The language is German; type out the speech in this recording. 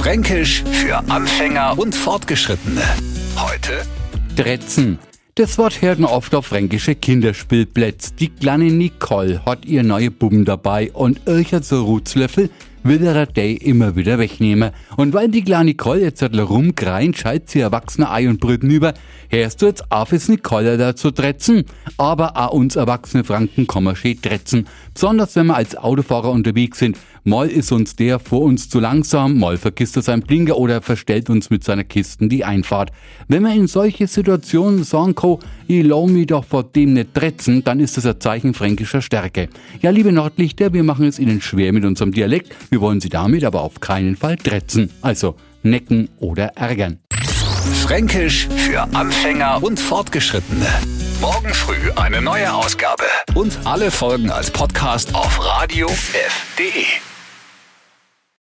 Fränkisch für Anfänger und Fortgeschrittene. Heute Dretzen. Das Wort hört man oft auf fränkische Kinderspielplätze. Die kleine Nicole hat ihr neue Buben dabei und ircher zur Rutzlöffel will er Day immer wieder wegnehmen. Und weil die kleine Nicole jetzt rumkreien, scheit sie Erwachsene Ei und Brüten über, hörst du jetzt auf, es Nicole da zu dretzen. Aber auch uns erwachsene Franken kann man schön dretzen. Besonders wenn wir als Autofahrer unterwegs sind. Mal ist uns der vor uns zu langsam, mal vergisst er seinen Blinker oder verstellt uns mit seiner Kisten die Einfahrt. Wenn man in solche Situationen sagen kann, ich lau mich doch vor dem nicht dretzen, dann ist das ein Zeichen fränkischer Stärke. Ja, liebe Nordlichter, wir machen es Ihnen schwer mit unserem Dialekt. Wir wollen Sie damit aber auf keinen Fall dretzen. Also necken oder ärgern. Fränkisch für Anfänger und Fortgeschrittene. Morgen früh eine neue Ausgabe. Und alle Folgen als Podcast auf radiof.de.